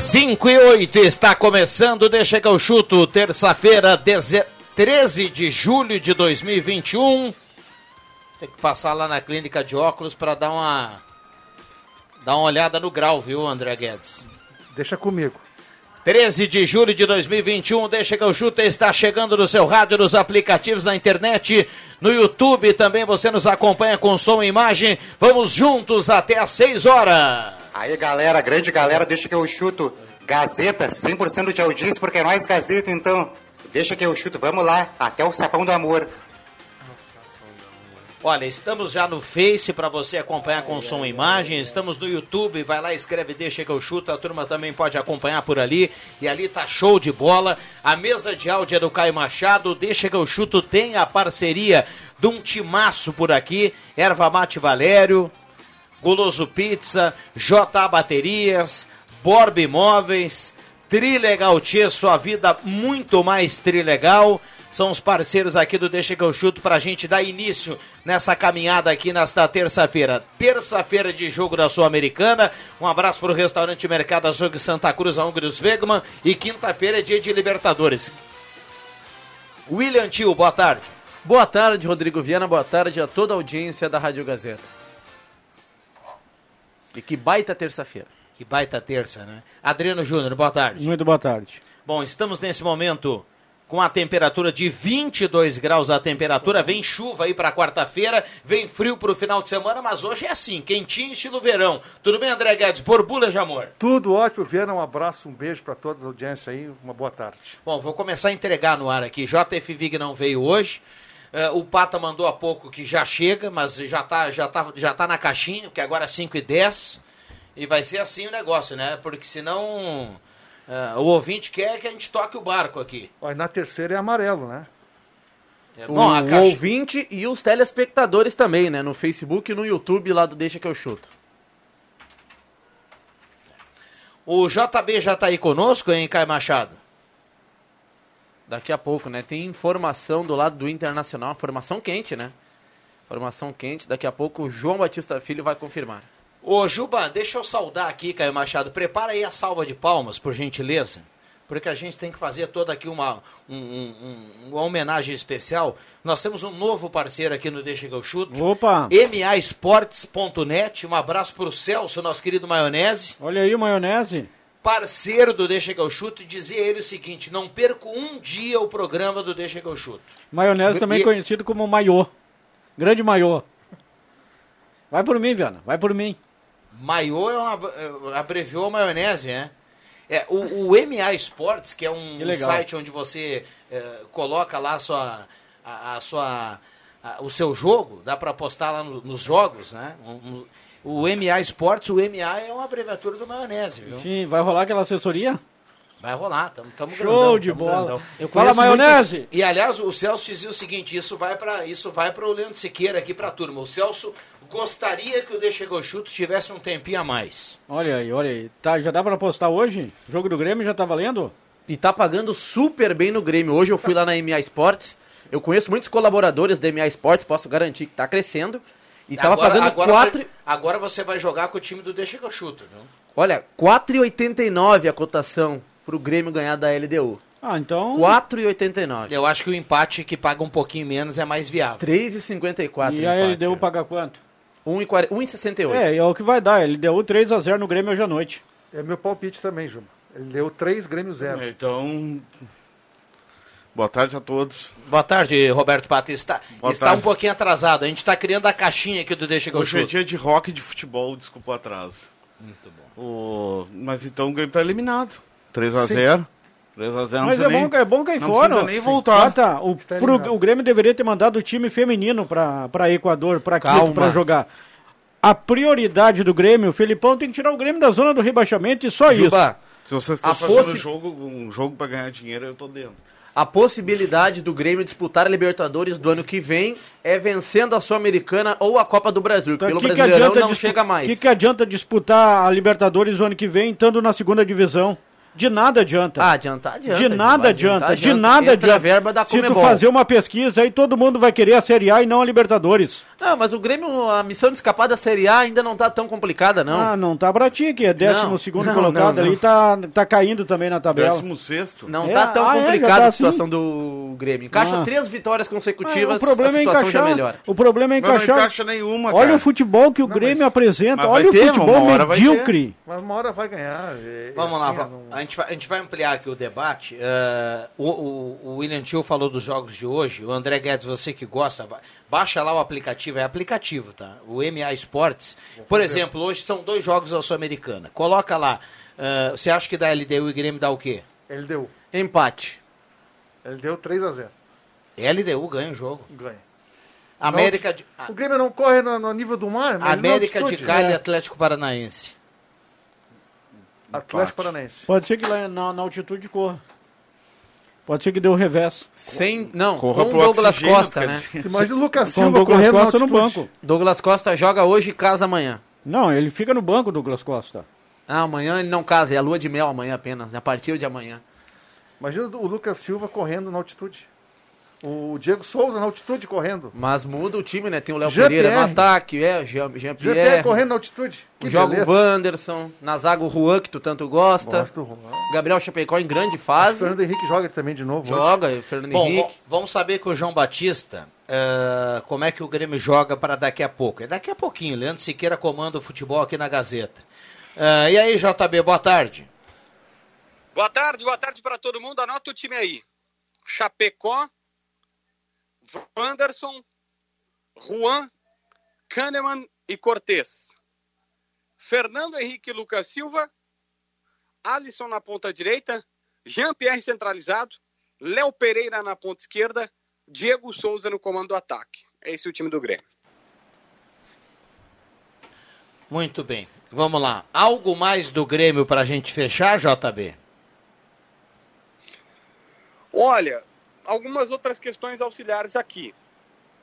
Cinco e oito está começando, deixa que eu chuto, terça-feira, 13 de julho de 2021. Tem que passar lá na clínica de óculos para dar uma dar uma olhada no grau, viu, André Guedes? Deixa comigo. 13 de julho de 2021, deixa que eu chuto, está chegando no seu rádio, nos aplicativos, na internet, no YouTube, também você nos acompanha com som e imagem. Vamos juntos até às 6 horas. Aí, galera, grande galera, deixa que eu chuto. Gazeta, 100% de audiência, porque é nós Gazeta, então. Deixa que eu chuto, vamos lá, até o Sapão do Amor. Olha, estamos já no Face para você acompanhar com som e imagem. Estamos no YouTube, vai lá, escreve Deixa que eu chuto. A turma também pode acompanhar por ali. E ali tá show de bola. A mesa de áudio é do Caio Machado. Deixa que eu chuto tem a parceria de um timaço por aqui. Erva Mate Valério, Goloso Pizza, JA Baterias, Borb Imóveis, Trilegal Tia, sua vida muito mais trilegal. São os parceiros aqui do Deixa que eu chuto pra gente dar início nessa caminhada aqui nesta terça-feira. Terça-feira de jogo da Sul-Americana. Um abraço pro restaurante Mercado Açougue Santa Cruz, a Húngaros Wegman. E quinta-feira é dia de Libertadores. William Tio, boa tarde. Boa tarde, Rodrigo Viana. Boa tarde a toda a audiência da Rádio Gazeta. E que baita terça-feira. Que baita terça, né? Adriano Júnior, boa tarde. Muito boa tarde. Bom, estamos nesse momento com a temperatura de 22 graus a temperatura, vem chuva aí para quarta-feira, vem frio para o final de semana, mas hoje é assim, quentinho estilo verão. Tudo bem, André Guedes? Borbulha de amor. Tudo ótimo, Viana, um abraço, um beijo para toda a audiência aí, uma boa tarde. Bom, vou começar a entregar no ar aqui. JF Vig não veio hoje. Uh, o Pata mandou há pouco que já chega, mas já tá, já tá, já tá na caixinha, porque agora é 5 e 10 e vai ser assim o negócio, né? Porque senão uh, o ouvinte quer que a gente toque o barco aqui. Olha, na terceira é amarelo, né? É, bom, o caixa... ouvinte e os telespectadores também, né? No Facebook e no YouTube lá do Deixa que eu chuto. O JB já tá aí conosco, hein, Caio Machado? Daqui a pouco, né? Tem informação do lado do Internacional, informação quente, né? Informação quente. Daqui a pouco o João Batista Filho vai confirmar. Ô, Juba, deixa eu saudar aqui, Caio Machado. Prepara aí a salva de palmas, por gentileza. Porque a gente tem que fazer toda aqui uma, um, um, uma homenagem especial. Nós temos um novo parceiro aqui no Deixa que eu chuto. Opa! MAEsportes.net. Um abraço pro Celso, nosso querido Maionese. Olha aí, Maionese. Parceiro do Deixa que eu chuto. Dizia ele o seguinte, não perco um dia o programa do Deixa que eu chuto. Maionese também e... conhecido como Maiô. Grande Maiô. Vai por mim, Viana. Vai por mim. Maiô é uma, abreviou maionese, né? É, o, o MA Sports, que é um, que um site onde você é, coloca lá a sua, a, a sua, a, o seu jogo, dá para postar lá no, nos jogos, né? Um, um, o MA Sports, o MA é uma abreviatura do maionese, viu? Sim, vai rolar aquela assessoria? Vai rolar, tamo, tamo Show grandão, de tamo bola. grandão. Eu Fala maionese! Muitos... E aliás, o Celso dizia o seguinte, isso vai para isso vai para o Leandro Siqueira aqui para a turma. O Celso gostaria que o Deixa chuto tivesse um tempinho a mais. Olha aí, olha aí. Tá, já dá para postar hoje? O jogo do Grêmio já tá valendo? E tá pagando super bem no Grêmio. Hoje eu fui lá na MA Sports. Eu conheço muitos colaboradores da MA Sports, posso garantir que tá crescendo. E tava pagando agora, 4. vai- agora você vai jogar com o time do Deixa que eu chuto, viu? Olha, 4,89 a cotação pro Grêmio ganhar da LDU. Ah, então. 4,89. Eu acho que o empate que paga um pouquinho menos é mais viável. 3,54. E a empate, LDU é. paga quanto? 1,40 1,68. É, é o que vai dar. LDU 3x0 no Grêmio hoje à noite. É meu palpite também, Juba. Ele deu 3, Grêmio 0. Então, boa tarde a todos. Boa tarde, Roberto Pata. Está, Boa está tarde. um pouquinho atrasado. A gente está criando a caixinha aqui do Deixa que eu Hoje é chuto. dia de rock e de futebol, desculpa o atraso. Muito bom. O... Mas então o Grêmio tá eliminado. 3x0. 3x0 não Mas é nem... bom, é bom cair não fora. precisa nem voltar. Ah, tá. O, Está pro- o Grêmio deveria ter mandado o time feminino pra, pra Equador, pra Quito, pra jogar. A prioridade do Grêmio, o Felipão tem que tirar o Grêmio da zona do rebaixamento e só isso. Juba, Se vocês estão A fazendo possi- jogo, um jogo pra ganhar dinheiro, eu tô dentro. A possibilidade do Grêmio disputar a Libertadores do ano que vem é vencendo a Sul-Americana ou a Copa do Brasil. Então, Pelo que que Brasileirão adianta não chega mais. que, que adianta disputar a Libertadores o ano que vem, estando na segunda divisão? De nada adianta. Ah, adianta, adianta. de nada adianta, de nada Entra adianta. verba da Se tu fazer uma pesquisa aí, todo mundo vai querer a Série A e não a Libertadores. Não, mas o Grêmio, a missão de escapar da Série A ainda não tá tão complicada, não. Ah, não tá pra ti, que é décimo Não, segundo não, colocado não, ali, tá, tá caindo também na tabela. Décimo sexto. Não É, tá tão ah, é, já complicada tá a assim? situação do Grêmio. Encaixa Ah. três vitórias Ah, consecutivas, o problema a é situação já encaixar. melhora. O problema é Mas não encaixar. encaixa nenhuma, Olha cara. o futebol que o Não, Grêmio mas- apresenta. mas vai Olha o ter, futebol vai medíocre. Mas uma hora vai ganhar. é- é Vamos lá, assim, não- a, gente vai, a gente vai ampliar aqui o debate. Eh, o, o- o William Tio falou dos jogos de hoje. O André Guedes, você que gosta, ba- baixa lá o aplicativo. É aplicativo, tá? O MA Sports. Por exemplo, hoje são dois jogos da Sul-Americana. Coloca lá. eh, você acha que da LDU e Grêmio dá o quê? Ele deu. Empate. Ele deu 3 a 0 LDU ganha o jogo. Ganha. América de, a- O Grêmio não corre no, no nível do mar, mas ele não América de. Cali e É. Atlético Paranaense. Atlético Paranaense. Pode ser que lá na, na altitude corra. Pode ser que dê o revés. Sem, não, Corra com pro Douglas oxigênio, Costa, né? Imagina o Lucas Com o Silva Douglas correndo Costa no banco. Douglas Costa joga hoje e casa amanhã. Não, ele fica no banco, Douglas Costa. Ah, amanhã ele não casa, é a lua de mel amanhã apenas, né? a partir de amanhã. Imagina o Lucas Silva correndo na altitude. O Diego Souza na altitude correndo. Mas muda o time, né? Tem o Léo Jean Pereira no ataque, é, Jean- Jean-Pierre. correndo na altitude. Que Joga o. Wanderson, na zaga o Juan, que tu tanto gosta. Gosto do Juan. Gabriel Chapecó em grande O fase. Fernando Henrique joga também de novo. hoje. Joga, o Fernando Bom, Henrique. vamos saber com o João Batista eh, como é que o Grêmio joga para daqui a pouco. É daqui a pouquinho. Leandro Siqueira comanda o futebol aqui na Gazeta. Eh, e aí, JB, boa tarde. Boa tarde, boa tarde para todo mundo. Anota o time aí. Chapecó, Wanderson, Juan, Kahneman e Cortez. Fernando Henrique Lucas Silva, Alisson na ponta direita, Jean-Pierre centralizado, Léo Pereira na ponta esquerda, Diego Souza no comando do ataque. Esse é o time do Grêmio. Muito bem. Vamos lá. Algo mais do Grêmio para a gente fechar, JB? Olha, algumas outras questões auxiliares aqui.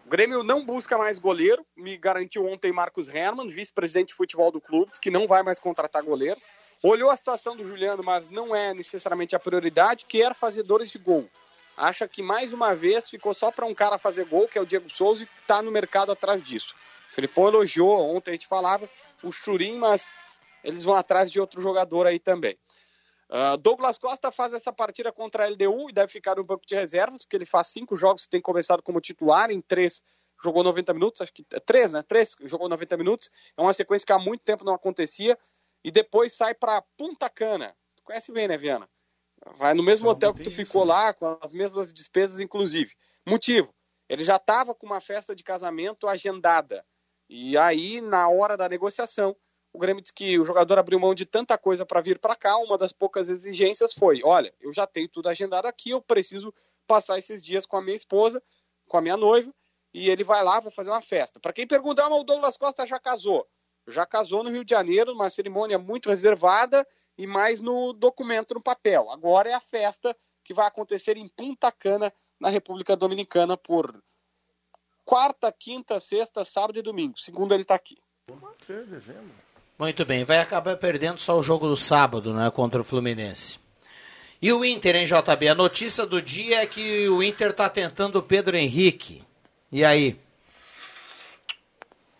O Grêmio não busca mais goleiro, me garantiu ontem Marcos Herman, vice-presidente de futebol do clube, que não vai mais contratar goleiro. Olhou a situação do Juliano, mas não é necessariamente a prioridade, quer fazedores de gol. Acha que mais uma vez ficou só para um cara fazer gol, que é o Diego Souza, e está no mercado atrás disso. O Felipão elogiou, ontem a gente falava, o Churim, mas eles vão atrás de outro jogador aí também. Uh, Douglas Costa faz essa partida contra a LDU e deve ficar no banco de reservas, porque ele faz cinco jogos, tem começado como titular, em três jogou 90 minutos, acho que é três, né? Três jogou 90 minutos. É uma sequência que há muito tempo não acontecia. E depois sai para Punta Cana. Tu conhece bem, né, Viana? Vai no mesmo hotel que tu ficou lá, com as mesmas despesas, inclusive. Motivo: ele já estava com uma festa de casamento agendada. E aí, na hora da negociação, o Grêmio disse que o jogador abriu mão de tanta coisa para vir para cá. Uma das poucas exigências foi: olha, eu já tenho tudo agendado aqui, eu preciso passar esses dias com a minha esposa, com a minha noiva, e ele vai lá, vai fazer uma festa. Para quem perguntar, mas o Douglas Costa já casou. Já casou no Rio de Janeiro, numa cerimônia muito reservada e mais no documento, no papel. Agora é a festa que vai acontecer em Punta Cana, na República Dominicana, por quarta, quinta, sexta, sábado e domingo. Segunda ele está aqui. É, dezembro. Muito bem. Vai acabar perdendo só o jogo do sábado, né? Contra o Fluminense. E o Inter, hein, JB? A notícia do dia é que o Inter tá tentando o Pedro Henrique. E aí?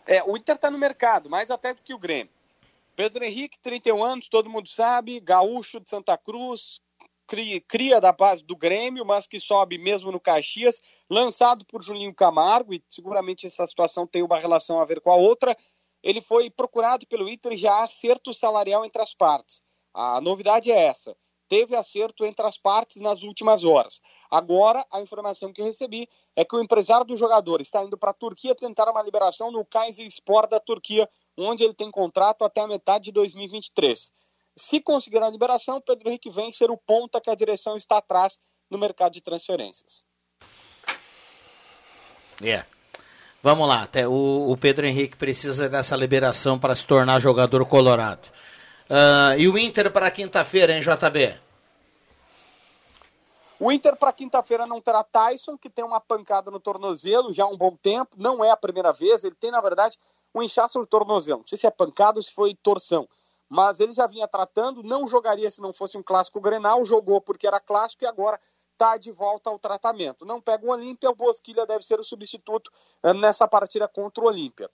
É, o Inter tá no mercado, mais até do que o Grêmio. Pedro Henrique, 31 anos, todo mundo sabe, gaúcho de Santa Cruz, cria da base do Grêmio, mas que sobe mesmo no Caxias, lançado por Julinho Camargo, e seguramente essa situação tem uma relação a ver com a outra. Ele foi procurado pelo Inter e já há acerto salarial entre as partes. A novidade é essa. Teve acerto entre as partes nas últimas horas. Agora, a informação que eu recebi é que o empresário do jogador está indo para a Turquia tentar uma liberação no Kayserispor da Turquia, onde ele tem contrato até a metade de 2023. Se conseguir a liberação, Pedro Henrique vem ser o ponta que a direção está atrás no mercado de transferências. É. Vamos lá, até o, o Pedro Henrique precisa dessa liberação para se tornar jogador colorado. Uh, e o Inter para quinta-feira, hein, JB? O Inter para quinta-feira não terá Tyson, que tem uma pancada no tornozelo já há um bom tempo. Não é a primeira vez, ele tem, na verdade, um inchaço no tornozelo. Não sei se é pancada ou se foi torção. Mas ele já vinha tratando, não jogaria se não fosse um clássico Grenal, jogou porque era clássico e agora está de volta ao tratamento. Não pega o Olímpia, o Bosquilha deve ser o substituto uh, nessa partida contra o Olímpia.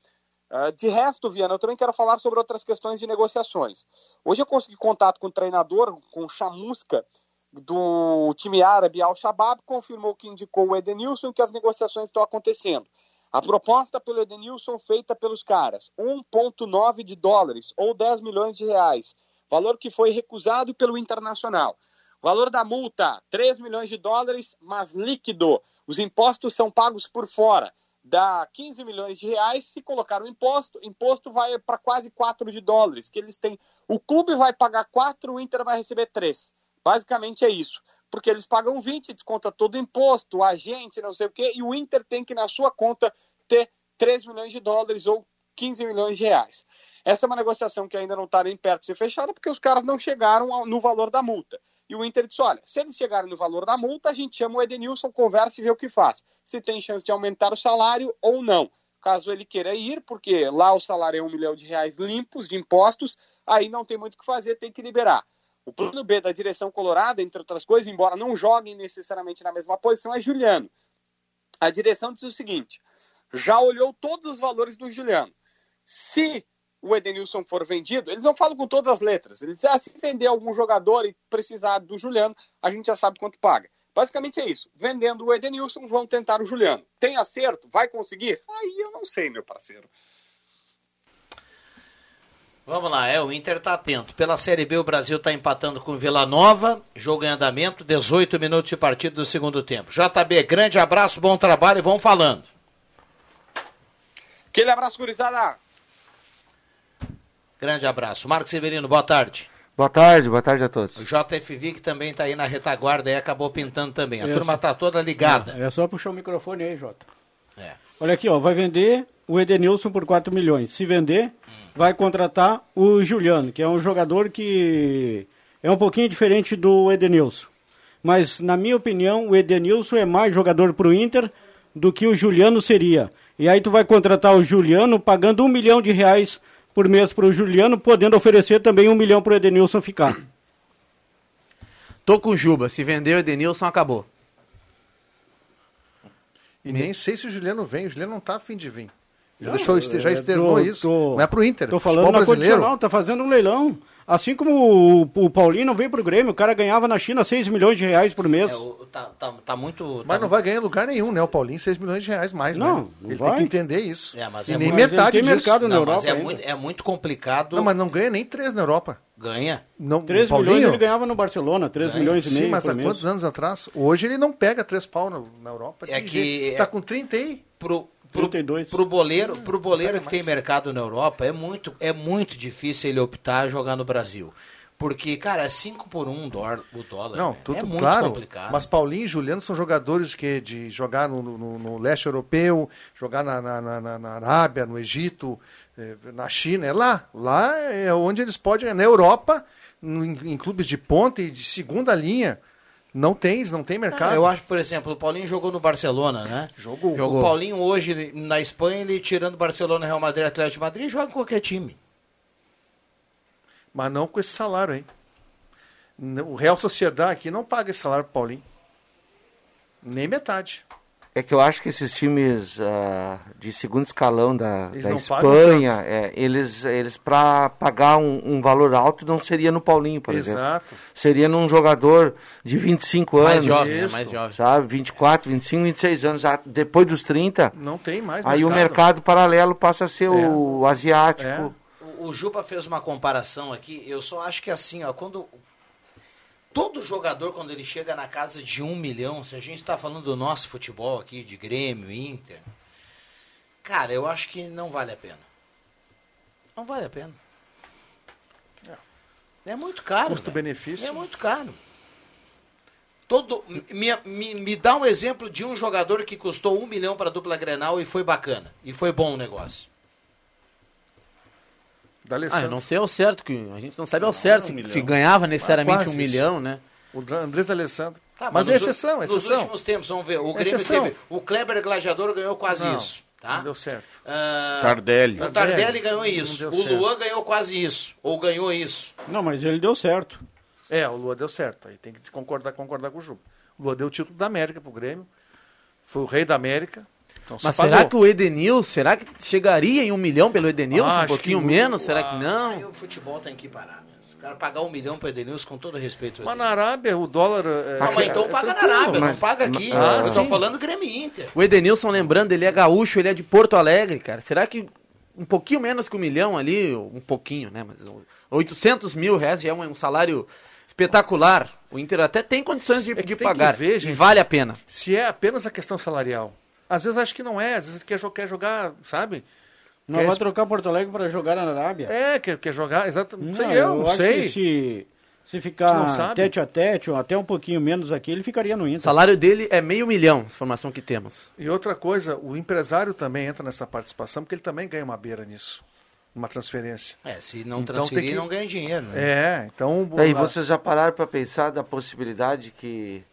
Uh, de resto, Viana, eu também quero falar sobre outras questões de negociações. Hoje eu consegui contato com o treinador, com o Chamusca, do time árabe Al-Shabaab, confirmou que indicou o Edenilson que as negociações estão acontecendo. A proposta pelo Edenilson feita pelos caras, 1,9 de dólares ou 10 milhões de reais, valor que foi recusado pelo Internacional. Valor da multa, 3 milhões de dólares, mas líquido. Os impostos são pagos por fora. Dá 15 milhões de reais. Se colocar o imposto, imposto vai para quase 4 de dólares. Que eles têm. O clube vai pagar 4, o Inter vai receber 3. Basicamente é isso. Porque eles pagam 20, desconta todo o imposto, agente, não sei o quê, e o Inter tem que, na sua conta, ter 3 milhões de dólares ou 15 milhões de reais. Essa é uma negociação que ainda não está nem perto de ser fechada, porque os caras não chegaram no valor da multa. E o Inter disse: olha, se eles chegarem no valor da multa, a gente chama o Edenilson, conversa e vê o que faz. Se tem chance de aumentar o salário ou não. Caso ele queira ir, porque lá o salário é um milhão de reais limpos de impostos, aí não tem muito o que fazer, tem que liberar. O plano B da direção colorada, entre outras coisas, embora não joguem necessariamente na mesma posição, é Juliano. A direção diz o seguinte: já olhou todos os valores do Juliano. Se o Edenilson for vendido, eles não falam com todas as letras. Eles dizem, ah, se vender algum jogador e precisar do Juliano, a gente já sabe quanto paga. Basicamente é isso. Vendendo o Edenilson, vão tentar o Juliano. Tem acerto? Vai conseguir? Aí eu não sei, meu parceiro. Vamos lá, é, o Inter tá atento. Pela Série B, o Brasil tá empatando com Vila Nova, jogo em andamento, 18 minutos de partida do segundo tempo. JB, grande abraço, bom trabalho e vamos falando. Aquele abraço, gurizada. Grande abraço. Marcos Severino, boa tarde. Boa tarde, boa tarde a todos. O JFV que também está aí na retaguarda e acabou pintando também. A turma está toda ligada. É, é só puxar o microfone aí, Jota. É. Olha aqui, ó, vai vender o Edenilson por 4 milhões. Se vender, hum. vai contratar o Juliano, que é um jogador que é um pouquinho diferente do Edenilson. Mas, na minha opinião, o Edenilson é mais jogador para o Inter do que o Juliano seria. E aí tu vai contratar o Juliano pagando um milhão de reais por mês para o Juliano, podendo oferecer também um milhão para o Edenilson ficar. Tô com o Juba, se vender o Edenilson, acabou. E nem sei se o Juliano vem, o Juliano não tá afim de vir. Não, deixou, já é, externou tô, isso. Tô, não é pro Inter. Tô falando na brasileiro. tá fazendo um leilão. Assim como o, o Paulinho não veio pro Grêmio, o cara ganhava na China 6 milhões de reais por mês. É, o, tá, tá, tá, muito. Mas tá não vai ganhar lugar nenhum, né? O Paulinho 6 milhões de reais mais, não, né? Não, Ele vai. tem que entender isso. É, mas e é nem muito, metade tem disso. mercado na não, Europa. Mas é muito, é muito complicado. Não, mas não ganha nem 3 na Europa. Ganha. Não, 3 milhões ele ganhava no Barcelona, 3 Ganha. milhões e meio Sim, mas por há mês. quantos anos atrás? Hoje ele não pega 3 pau na, na Europa. É que- jeito. Tá com 30 aí. Pro, pro, 32. pro boleiro, pro boleiro que tem mercado na Europa, é muito, é muito difícil ele optar jogar no Brasil. Porque, cara, é 5 por 1 um dólar, o dólar. Não, né? tudo é muito claro. complicado. Mas Paulinho e Juliano são jogadores que de jogar no, no- no leste europeu, jogar na, na- na- na- Arábia, no Egito, eh, na China, é lá. Lá é onde eles podem. é Na Europa, em, em clubes de ponta e de segunda linha, não tem, não têm mercado. Ah, eu acho, por exemplo, o Paulinho jogou no Barcelona, né? Jogou. O Paulinho hoje, na Espanha, ele tirando Barcelona, Real Madrid, Atlético de Madrid, joga em qualquer time. Mas não com esse salário aí. N- O Real Sociedade aqui não paga esse salário pro Paulinho. Nem metade. É que eu acho que esses times ah, de segundo escalão da, Eles da Espanha, é, eles, eles para pagar um, um valor alto não seria no Paulinho, por exemplo. Exato. Seria num jogador de 25 Mais anos. jovem, né? Isso. Mais jovem. Sabe, 24, 25, 26 anos. Já depois dos 30, Não tem mais aí o mercado paralelo passa a ser o asiático. É. O, o Juba fez uma comparação aqui. Eu só acho que assim, ó, quando. Todo jogador, quando ele chega na casa de um milhão, se a gente está falando do nosso futebol aqui, de Grêmio, Inter, cara, eu acho que não vale a pena. Não vale a pena. É muito caro. Custo-benefício. É muito caro. Todo, me, me, me dá um exemplo de um jogador que custou um milhão para a dupla Grenal e foi bacana. E foi bom o negócio. Da Ah, Alessandro. eu não sei ao certo, que a gente não sabe ao certo se, se ganhava necessariamente um isso. milhão, né? O Andrés D'Alessandro. Tá, mas é nos u- exceção, é Nos exceção. últimos tempos, vamos ver. O Grêmio Exceção. teve. O Kleber Gladiador ganhou quase Não, isso. Tá? Não deu certo. Ah, Tardelli. O Tardelli ganhou isso. O certo. Luan ganhou quase isso. Ou ganhou isso. Não, mas ele deu certo. É, o Lua deu certo. Aí tem que concordar, concordar com o Juba. O Lua deu o título da América pro Grêmio. Foi o rei da América. Então Mas pagou. será que o Edenilson, será que chegaria em um milhão pelo Edenilson? Ah, um pouquinho que- menos? Será que Aí não? o futebol tem que parar mesmo. O cara pagar um milhão pro Edenilson, com todo respeito. Mas na. Arábia, o dólar. É, Não, mas é- então é paga na tranquilo. Arábia, não mas- paga aqui. Ah, sim. falando Grêmio e Inter. O Edenilson, lembrando, ele é gaúcho, ele é de Porto Alegre, cara. Será que um pouquinho menos que um milhão ali, um pouquinho, né? Mas 800 mil reais já é um, salário espetacular. O Inter até tem condições de, É que de tem que pagar. ver, e gente. vale a pena. Se é apenas a questão salarial. Às vezes acho que não é. Às vezes quer, quer jogar, sabe? Não Quer vai es- trocar Porto Alegre para jogar na Arábia? É, quer, quer jogar. Exato. Não sei eu, não acho sei. que se, se ficar tete a tete, ou até um pouquinho menos aqui, ele ficaria no O Inter. salário dele é meio milhão, informação que temos. E outra coisa, o empresário também entra nessa participação, porque ele também ganha uma beira nisso. Uma transferência. É, se não Então transferir, tem que- não ganha dinheiro. Né? É, então. Aí vocês já pararam para pensar da possibilidade que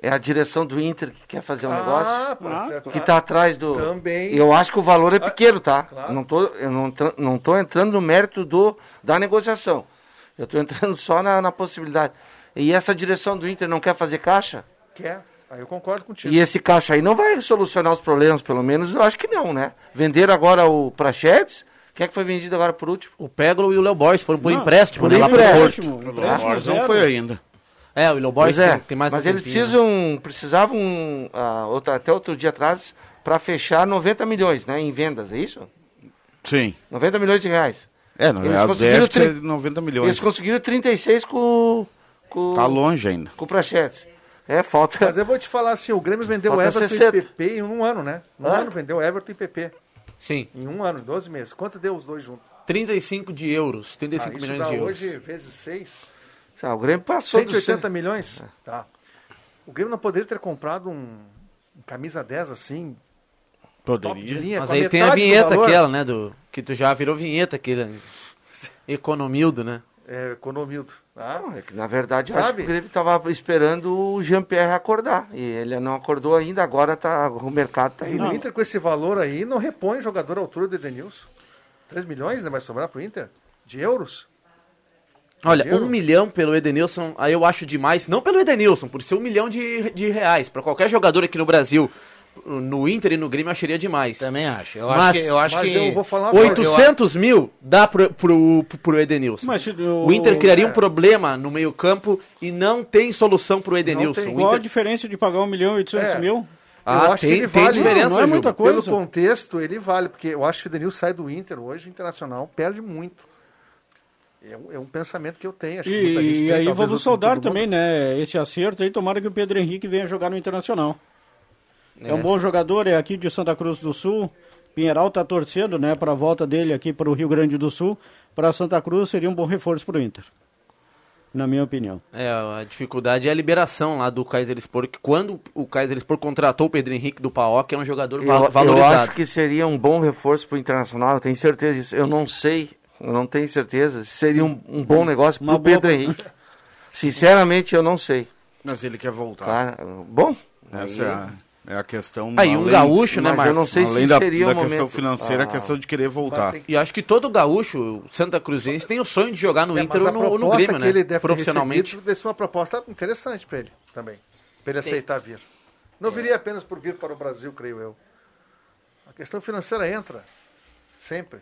é a direção do Inter que quer fazer um negócio? Ah, pô, é, Que está atrás do. Também. Eu acho que o valor é pequeno, tá? claro. Não tô, eu não, não tô entrando no mérito do, da negociação. Eu estou entrando só na, na possibilidade. E essa direção do Inter não quer fazer caixa? Quer. Aí eu concordo contigo. E esse caixa aí não vai solucionar os problemas, pelo menos eu acho que não, né? Venderam agora o Prachedes. Quem é que foi vendido agora por último? O Peglo e o Léo Borges foram por Não, empréstimo, por né? Lá pro empréstimo. Porto. Empréstimo, O empréstimo Borges não foi ainda. É, o Léo Pois Borges é, tem, tem mais mas um eles né? precisam, precisavam, ah, outra, até outro dia atrás, para fechar 90 milhões né, em vendas, é isso? Sim. 90 milhões de reais. É, não, Eles é, o conseguiram é tri- de 90 milhões. Eles conseguiram 36 com, com, Tá longe ainda. com o Prachetes. É, falta... Mas eu vou te falar assim, o Grêmio vendeu Falta Everton 60. e PP em um ano, né? Um Hã? ano vendeu Everton e PP. Sim, Em um ano, em 12 meses. Quanto deu os dois juntos? 35 de euros, 35 Ah, isso milhões dá de euros. hoje vezes 6, Ah, o Grêmio passou do 180 cem- milhões. Tá. O Grêmio não poderia ter comprado um, um camisa 10 assim, top de Poderia. linha, Mas aí tem a do vinheta aquela, né? Do, que tu já virou vinheta, aquele economildo, né? É, economildo. Tá? Não, é que, na verdade, eu acho Sabe? que o Grêmio estava esperando o Jean-Pierre acordar. E ele não acordou ainda, agora tá, o mercado está E o indo. Inter com esse valor aí não repõe jogador à altura do Edenilson. 3 milhões né, vai sobrar pro Inter? De euros? Olha, Dinheiro? um milhão pelo Edenilson, aí eu acho demais. Não pelo Edenilson, por ser um milhão de, de reais. Pra qualquer jogador aqui no Brasil, no Inter e no Grêmio, eu acharia demais. Também acho. Eu Mas- acho que. Eu acho Mas que... eu vou falar uma coisa. 800 mil dá pro, pro, pro Edenilson. Mas se o Inter criaria é. um problema no meio campo e não tem solução pro Edenilson. tem. O Qual a Inter- diferença de pagar 1 milhão e 800 É. mil? Ah, eu acho tem, que ele tem vale. diferença, Não, não é muita Pelo coisa. contexto, ele vale, porque eu acho que o Edenilson sai do Inter hoje, o Internacional perde muito. É um, é um pensamento que eu tenho. Acho que E, tem, e aí vamos outro- saudar também, né? Esse acerto aí, tomara que o Pedro Henrique venha jogar no Internacional. É, um É. bom jogador, é aqui de Santa Cruz do Sul. Pinheiral tá torcendo, né, para a volta dele aqui para o Rio Grande do Sul. Para Santa Cruz seria um bom reforço para o Inter. Na minha opinião. É, a dificuldade é a liberação lá do Kaiserspor, que quando o Kaiserspor contratou o Pedro Henrique do PAOK, é um jogador Eu, val- eu valorizado. acho que seria um bom reforço para o Internacional, eu tenho certeza disso. Eu não sei, eu não tenho certeza se seria um, um bom negócio para o Pedro boa- Henrique. Sinceramente, eu não sei. Mas ele quer voltar. Tá? Bom, Essa aí- é a, É a questão. Aí um além- gaúcho, né, mas eu Marcos? não sei se além da, seria da o questão momento. financeira, Ah. a questão de querer voltar. Ter E acho que todo gaúcho, o Santa Cruzense, tem o sonho de jogar no É, Inter ou no, ou no Grêmio, que né? ele deve ter Profissionalmente. recebido ser uma proposta interessante para ele também. Para ele aceitar vir. Não viria apenas por vir para o Brasil, creio eu. A questão financeira entra. Sempre.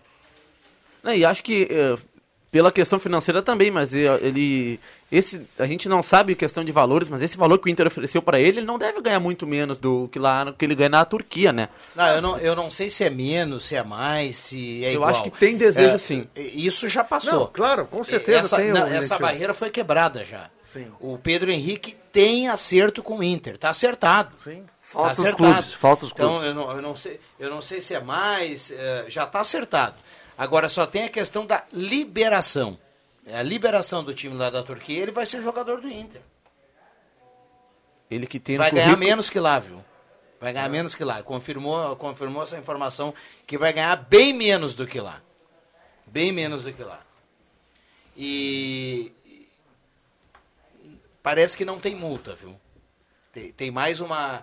E acho que eh, pela questão financeira também, mas eh, ele. Esse, a gente não sabe questão de valores, mas esse valor que o Inter ofereceu para ele, ele não deve ganhar muito menos do que lá que ele ganha na Turquia, né? Não, eu não, eu não sei se é menos, se é mais, se é Eu igual. acho que tem desejo, É, sim. Isso já passou. Não, claro, com certeza essa, tem não, essa barreira foi quebrada já. Sim. O Pedro Henrique tem acerto com o Inter, tá acertado. Sim. Falta Tá os acertado. clubes, falta os Então, clubes. eu não, eu não sei, eu não sei se é mais, eh, já está acertado. Agora só tem a questão da liberação. É A liberação do time lá da Turquia, ele vai ser jogador do Inter. Ele que tem Vai ganhar currículo- menos que lá, viu? Vai ganhar menos que lá. Confirmou, confirmou essa informação que vai ganhar bem menos do que lá. Bem menos do que lá. E parece que não tem multa, viu? Tem, tem mais uma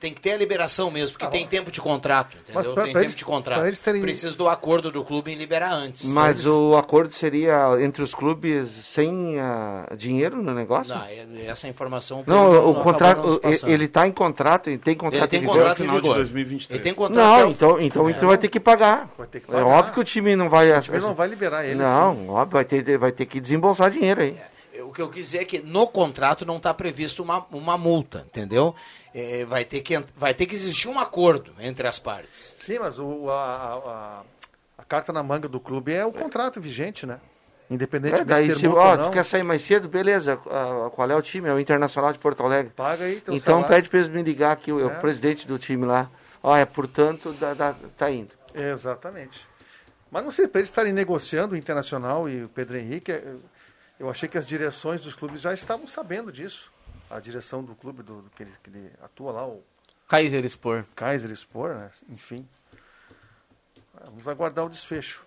tem que ter a liberação mesmo, porque tem tempo de contrato, entendeu? Mas pra- tem pra tempo eles- de contrato. eles terem- Precisa do acordo do clube em liberar antes. Mas o acordo seria entre os clubes sem ah, dinheiro no negócio? Não, é- essa informação Não, Pedro, o contrato, ele está em contrato, ele tem contrato Ele tem em vigor. contrato final de vigor. 2023. Ele tem contrato Não, o- então, então, então vai ter que pagar. Vai ter que É pagar. óbvio que o time não vai. O time não vai liberar ele. Não, óbvio, vai ter, vai ter que desembolsar dinheiro aí. O que eu quis dizer é que no contrato não está previsto uma, uma multa, entendeu? É, vai, ter que, vai ter que existir um acordo entre as partes. Sim, mas o, a, a, a- carta na manga do clube é o contrato vigente, né? Independente É, daí de se ó, tu quer sair mais cedo, beleza. ah, qual é o time? É o Internacional de Porto Alegre. paga aí teu Então salário. pede para eles me ligar aqui, o, É. o presidente do time lá. Ó, é, portanto, dá, dá- tá indo. Exatamente. Mas não sei, para eles estarem negociando o Internacional e o Pedro Henrique, eu achei que as direções dos clubes já estavam sabendo disso. A direção do clube do, do que, ele, que ele atua lá, o Kaiser Spor. Kaiser Spor, né? enfim. Vamos aguardar o desfecho.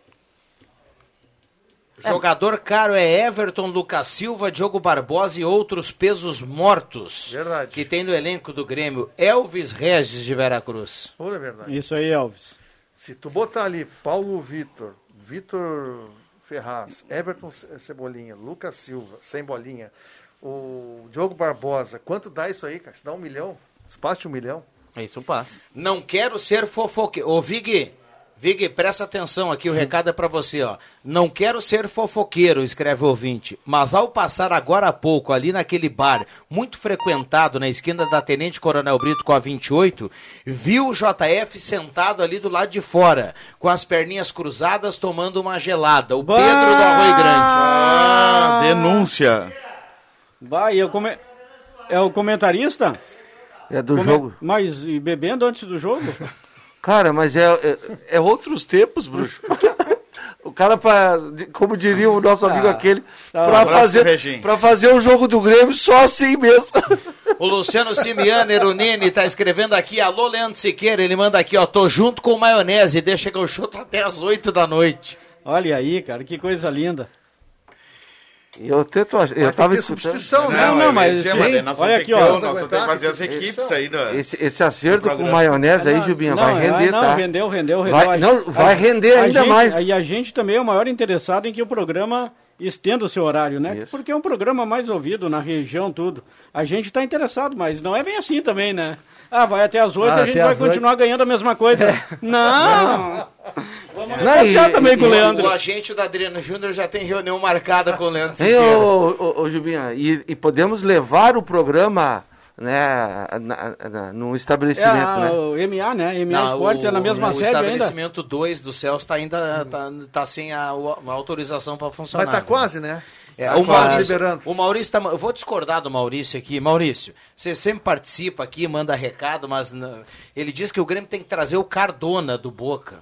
Jogador caro é Everton, Lucas Silva, Diogo Barbosa e outros pesos mortos. Verdade. Que tem no elenco do Grêmio. Elvis Regis de Veracruz. Pura verdade. Isso aí, Elvis. Se tu botar ali Paulo Vitor, Vitor Ferraz, Everton Ce- Cebolinha, Lucas Silva, sem bolinha, o Diogo Barbosa, quanto dá isso aí, cara? Se dá um milhão? Espaço de um milhão? É isso passa. Não quero ser fofoqueiro. Ô, Vig, Vig, presta atenção aqui, o recado é pra você, ó. Não quero ser fofoqueiro, escreve o ouvinte, mas ao passar agora há pouco ali naquele bar, muito frequentado na esquina da Tenente Coronel Brito com a 28, viu o JF sentado ali do lado de fora, com as perninhas cruzadas, tomando uma gelada. O Pedro do Arroio Grande. Ah, denúncia. Vai, é o, come... é o comentarista? É do Come- jogo. Mas e bebendo antes do jogo? Cara, mas é, é, é outros tempos, bruxo. O cara, pra, como diria o nosso amigo Ah, aquele, tá. pra, Abraço, fazer, pra fazer o jogo do Grêmio só assim mesmo. O Luciano Simiano Erunini tá escrevendo aqui, alô Leandro Siqueira, ele manda aqui, ó, tô junto com maionese, deixa que eu chuto até as 8 da noite. Olha aí, cara, que coisa linda. Eu tento, eu Vai ter tava que ter escutando. substituição, né? Não, não, mas dizer, sim, vamos olha aqui, ó. Nós vamos ter que fazer as equipes aí. Esse, esse acerto com maionese aí, Jubinha, não, vai render, não, tá? rendeu, rendeu, rendeu. Vai- não, vai a- render a ainda gente- mais. E a gente também é o maior interessado em que o programa estenda o seu horário, né? Isso. Porque é um programa mais ouvido na região, tudo. A gente está interessado, mas não é bem assim também, né? Ah, vai até as oito, Ah, a gente até vai continuar ganhando a mesma coisa. Não! Vamos negociar e- também com o e- Leandro. O agente da Adriano Júnior já tem reunião marcada com o Leandro Siqueira. ô, ô, ô, Jubinha, e, e podemos levar o programa né, na- na- no É estabelecimento, a- né? o MA, né? MA Não, Esportes é na mesma o sede ainda. estabelecimento 2 do Celso tá ainda tá, tá sem a, a autorização para funcionar. Mas tá quase, né? É, Tá o, Maurício, o Maurício tá, eu vou discordar do Maurício aqui. Maurício, você sempre participa aqui, manda recado, mas ele diz que o Grêmio tem que trazer o Cardona do Boca.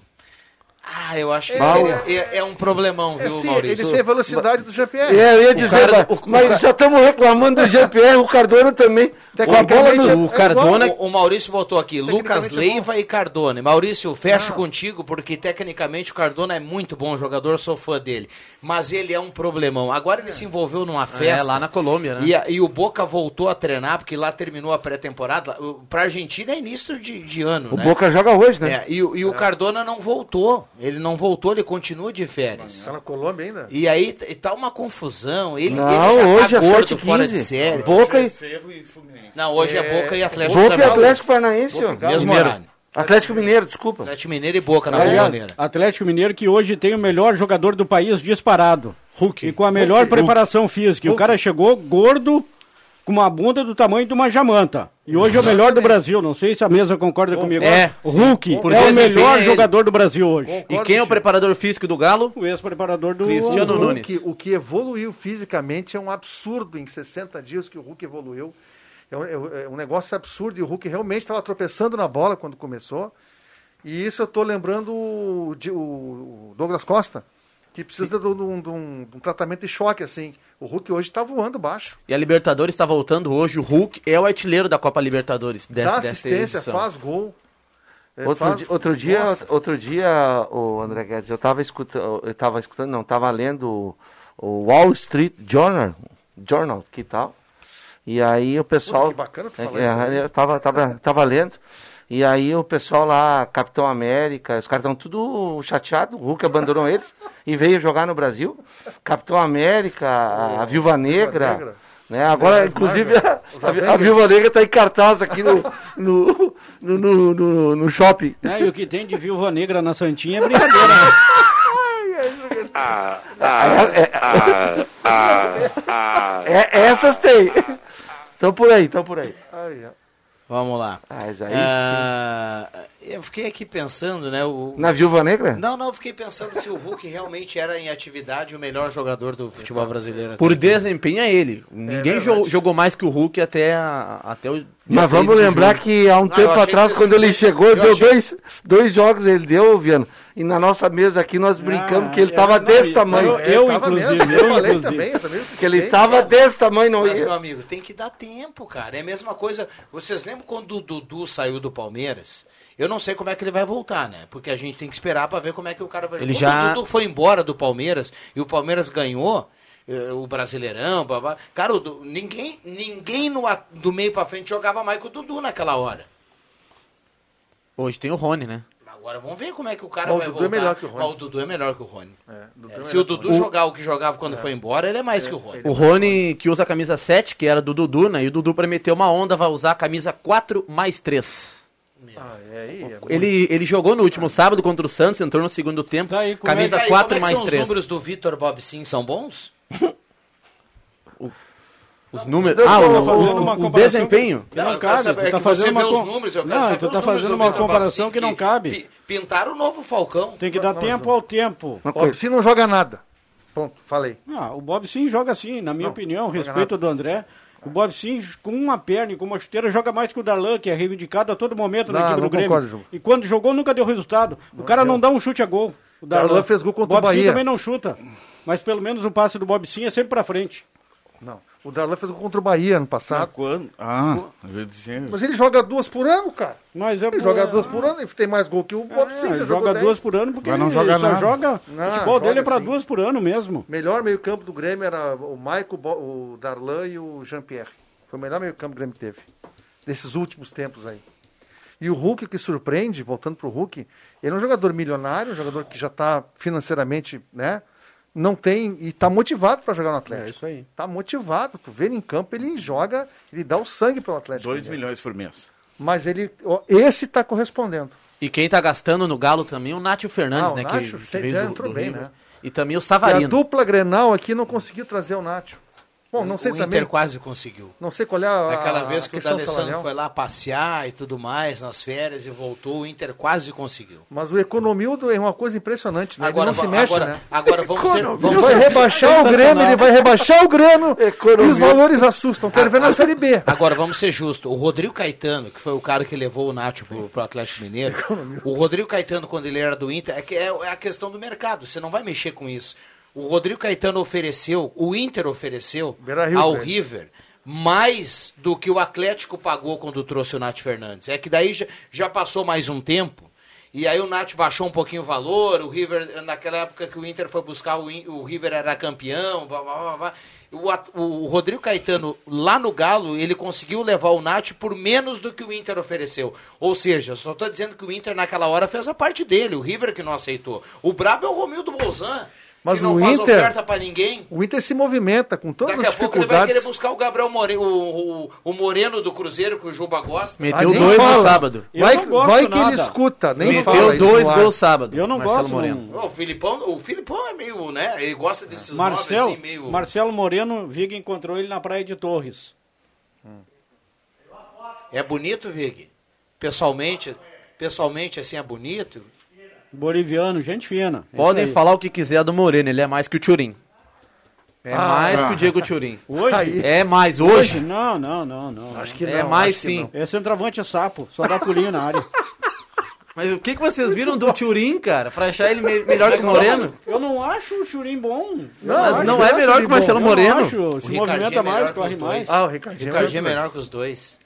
Ah, eu acho que seria- é, é um problemão, É, viu, sim, Maurício? ele tem a velocidade do GPR. É, eu ia dizer, cara- mas, o- o mas cara- já estamos reclamando do GPR, o Cardona também. Com a bola no... é- O Cardona. O, o Maurício botou aqui, Lucas é Leiva e Cardone. Maurício, fecho contigo, porque tecnicamente o Cardona é muito bom jogador, sou fã dele. Mas ele é um problemão. Agora ele se envolveu numa festa. É, lá na Colômbia, né? E, a- e o Boca voltou a treinar, porque lá terminou a pré-temporada. O- Pra Argentina é início de, de ano, O né? Boca joga hoje, né? É, e, o- e o Cardona não voltou. Ele não voltou, ele continua de férias. Tá na Colômbia ainda? E aí t- tá uma confusão. Ele, Não, ele já hoje tá é gordo 7 fora de 15. série. Boca e, Cerro e Fluminense. Não, hoje é, Boca e Atlético Boca e também. Atlético Paranaense. Mesmo Mineiro. horário. Atlético Mineiro, desculpa. Atlético Mineiro e Boca na Bomboneira. Atlético Mineiro que hoje tem o melhor jogador do país disparado. Hulk. E com a melhor preparação física. E o cara chegou gordo, com uma bunda do tamanho de uma jamanta. E hoje é o melhor do Brasil. Não sei se a mesa concorda comigo. É, o Hulk Por é o melhor é jogador do Brasil hoje. E quem é o preparador físico do Galo? O ex-preparador do Cristiano o Nunes. Hulk, o que evoluiu fisicamente é um absurdo em 60 dias que o Hulk evoluiu. É um, é um negócio absurdo e o Hulk realmente estava tropeçando na bola quando começou. E isso eu estou lembrando o, de- o Douglas Costa, que precisa de de de um- de um tratamento de choque, assim. O Hulk hoje está voando baixo. E a Libertadores está voltando hoje. O Hulk é o artilheiro da Copa Libertadores. Dessa, Dá assistência, edição. faz gol. É, Outro, faz- dia, outro dia, Nossa. outro dia, o André Guedes, eu estava escutando, eu tava escutando, não, estava lendo o, o Wall Street Journal, Journal, que tal? E aí o pessoal, que bacana tu é, falar é, isso aí. eu tava, tava, tava lendo. E aí o pessoal lá, Capitão América, os caras estão tudo chateados, o Hulk abandonou eles e veio jogar no Brasil. Capitão América, a, a Viúva Negra, Negra. né? Agora, inclusive, a, os a, Avengers. a Viúva Negra está em cartaz aqui no, no, no, no, no, no shopping. É, e o que tem de viúva negra na Santinha é brincadeira. né? É, essas tem. Estão por aí, estão por aí. Ai, ai. Vamos lá. Mas aí Ah, eu fiquei aqui pensando, né? O... Na Viúva Negra? Não, não, eu fiquei pensando se o Hulk realmente era em atividade o melhor jogador do futebol brasileiro. Por desempenho é ele. Ninguém verdade. jo- jogou mais que o Hulk até, a- até o. Mas 13 vamos lembrar que há um eu tempo achei atrás, quando ele chegou, eu deu achei- dois, dois jogos, ele deu, Viano. E na nossa mesa aqui nós brincamos Ah, que ele é, estava não, desse tamanho. Eu, inclusive, mesmo, eu, falei inclusive. também, eu também Que ele estava desse tamanho, não Mas, ia. meu amigo, tem que dar tempo, cara. É a mesma coisa. Vocês lembram quando o Dudu saiu do Palmeiras? Eu não sei como é que ele vai voltar, né? Porque a gente tem que esperar pra ver como é que o cara vai. Ele Quando já- o Dudu foi embora do Palmeiras e o Palmeiras ganhou eh, o Brasileirão, babá. Cara, o ninguém, ninguém no, do meio pra frente jogava mais que o Dudu naquela hora. Hoje tem o Rony, né? Agora vamos ver como é que o cara Mas o vai Dudu é voltar. melhor que o Rony. Mas o Dudu é melhor que o Rony. É, Dudu É, é se o que Dudu jogar o que jogava quando foi embora, ele é mais que o Rony. O Rony, que usa a camisa 7, que era do Dudu, né? E o Dudu, pra meter uma onda, vai usar a camisa 4 mais 3. Ah, é é Ele, ele jogou no último sábado contra o Santos, entrou no segundo tempo. Aí, como camisa aí, 4 como é que mais são 3. os números do Vitor Bob Sim são bons? Os números. Eu Ah, tô o, fazendo o- uma o comparação desempenho. Que não, Não, cabe, saber, tu é tá que fazendo você uma vê os com- números, eu quero Não, saber tu tá fazendo do uma Bob comparação Sim, que não cabe. pi- Pintaram o novo Falcão. Tem que dar tempo ao tempo. O coisa. Psy não joga nada. Ponto, falei. Ah, o Bob sim joga assim, na minha Não, opinião, respeito do André. O Bob sim, com uma perna e com uma chuteira, joga mais que o Darlan, que é reivindicado a todo momento na Não, equipe não do Grêmio. concordo. E quando jogou, nunca deu resultado. O cara não dá um chute a gol. O Darlan fez gol contra o Bob Sim Bahia. também não chuta. Mas pelo menos o passe do Bob sim é sempre pra frente. Não. O Darlan fez gol contra o Bahia ano Ah, passado. quando? Ah, eu ia dizer. Mas ele joga duas por ano, cara. Mas é Ele por- joga duas por ano, ele tem mais gol que o Bob É, Sim. ele joga duas 10. por ano porque Mas não ele joga só nada. joga. Não, o futebol dele é joga pra sim. duas por ano mesmo. Melhor meio campo do Grêmio era o Maico, o Darlan e o Jean-Pierre. Foi o melhor meio campo que o Grêmio teve. Desses últimos tempos aí. E o Hulk, o que surpreende, voltando pro Hulk, ele é um jogador milionário, um jogador que já está financeiramente, né? Não tem. E está motivado para jogar no Atlético. É isso aí. Tá motivado. Tu vê ele em campo, ele joga, ele dá o sangue pelo Atlético. 2 Mineiro. milhões por mês. Mas ele. ó, Esse está correspondendo. E quem tá gastando no Galo também é o Nátio Fernandes, Ah, o né? Nacho, que, você veio já do- entrou do bem, River. né? E também o E a Savarino. dupla Grenal aqui não conseguiu trazer o Nacho. Bom, não sei o também. Inter quase conseguiu. Não sei qual é a, Aquela a vez que o D'Alessandro salarial. foi lá passear e tudo mais, nas férias, e voltou, o Inter quase conseguiu. Mas o Economildo é uma coisa impressionante, né? Agora, ele não se mexe, agora, né? agora vamos ser... Ele Vamos vai ser rebaixar o Grêmio, ele vai rebaixar o Grêmio e os valores assustam. Quero ver na Série B. Agora, vamos ser justos. O Rodrigo Caetano, que foi o cara que levou o Nacho pro, pro Atlético Mineiro, o Rodrigo Caetano, quando ele era do Inter, é, que é, é a questão do mercado. Você não vai mexer com isso. O Rodrigo Caetano ofereceu, o Inter ofereceu ao. River mais do que o Atlético pagou quando trouxe o Nath Fernandes. É que daí já, já passou mais um tempo. E aí o Nath baixou um pouquinho o valor, o River, naquela época que o Inter foi buscar, o, o River era campeão, blá, blá, blá, blá. O, o Rodrigo Caetano, lá no Galo, ele conseguiu levar o Nath por menos do que o Inter ofereceu. Ou seja, só estou dizendo que o Inter naquela hora fez a parte dele, o River que não aceitou. O brabo é o Romildo Bolzan, Mas que não o faz Inter- ninguém. O Inter se movimenta com todas Daqui as a pouco ele vai querer dificuldades. buscar o Gabriel Moreno, o, o, o Moreno do Cruzeiro, que o Juba gosta. Ah, Meteu nem dois fala. no sábado. Eu Vai, não gosto vai que ele escuta, nem fala Meteu dois gols sábado. Eu não Marcelo gosto. Moreno. não. O Filipão, o Filipão é meio, né? Ele gosta desses nomes Marcelo, assim, meio. Marcelo Moreno, Viga encontrou ele na praia de Torres. É bonito, Vig? Pessoalmente, pessoalmente assim é bonito. Boliviano, gente fina. É Podem falar o que quiser do Moreno, ele é mais que o Turim. É Ah, mais ah. que o Diego Turim. Hoje? Aí. É mais hoje. Não, não, não, não. Acho que É não, mais acho que sim. não. É centroavante é sapo, só dá pulinho na área. Mas o que, que vocês viram do Turim, cara, pra achar ele me- melhor que o Moreno? Eu não acho o Churim bom. Não, Mas não que é melhor que o Marcelo bom. Eu Moreno. não acho, se O Ricardinho movimenta é mais, corre mais. Ah, o Ricardinho. O Ricardinho é melhor que os dois.